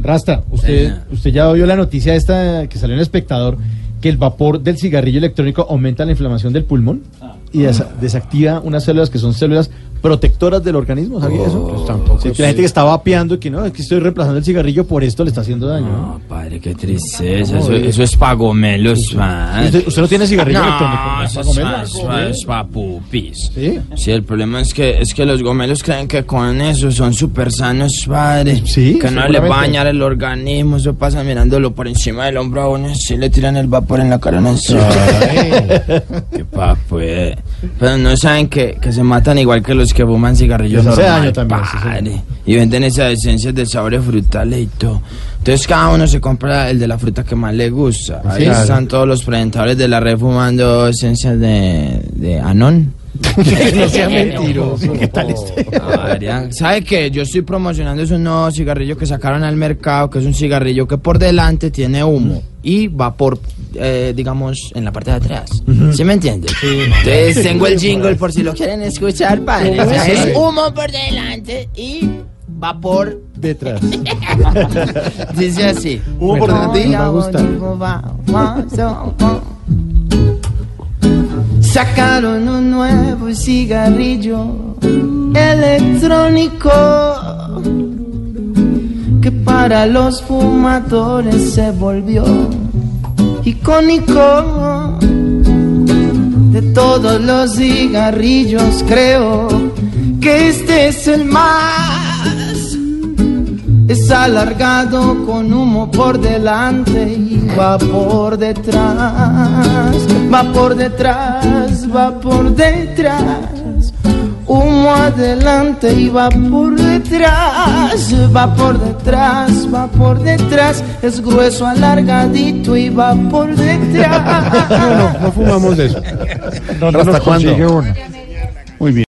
Rasta, usted, usted ya vio la noticia esta que salió en el espectador que el vapor del cigarrillo electrónico aumenta la inflamación del pulmón y desa- desactiva unas células que son células protectoras del organismo, ¿sabía eso? Pues tampoco Sí, que sé. la gente que está vapeando y que no, es que estoy reemplazando el cigarrillo por esto le está haciendo daño. ¿no? No, padre, qué tristeza. Eso, eso es pagomelos, padre. ¿Usted, usted no tiene cigarrillo No, electrónico? ¿Para es, eso es pa' pupis. ¿Sí? Sí, el problema es que es que los gomelos creen que con eso son súper sanos, padre. Sí, Que no les seguramente. va a dañar el organismo. Eso pasa mirándolo por encima del hombro a uno. Si le tiran el vapor en la cara, no sé. Qué pa' pues. Pero no saben que, que se matan igual que los que fuman cigarrillos hace daño también, sí, padre. Y venden esas esencias de sabores frutales y todo. Entonces cada uno se compra el de la fruta que más le gusta. Ahí están todos los presentadores de la red fumando esencias de, de anón. no sea mentiroso. ¿Qué tal este? ¿Sabe qué? Yo estoy promocionando esos nuevos cigarrillos que sacaron al mercado, que es un cigarrillo que por delante tiene humo y vapor, eh, digamos, en la parte de atrás. ¿Sí me entiende? Entonces tengo el jingle por si lo quieren escuchar, padre. O sea, es humo por delante y vapor. Detrás. Dice así. Humo por delante y- Me va a gustar. Sacaron un nuevo cigarrillo electrónico que para los fumadores se volvió icónico. De todos los cigarrillos creo que este es el más. Es alargado con humo por delante y va por detrás, va por detrás, va por detrás. Humo adelante y va por detrás, va por detrás, va por detrás. Es grueso, alargadito y va por detrás. No, no fumamos de eso. ¿Dónde ¿Hasta cuándo? Muy bien.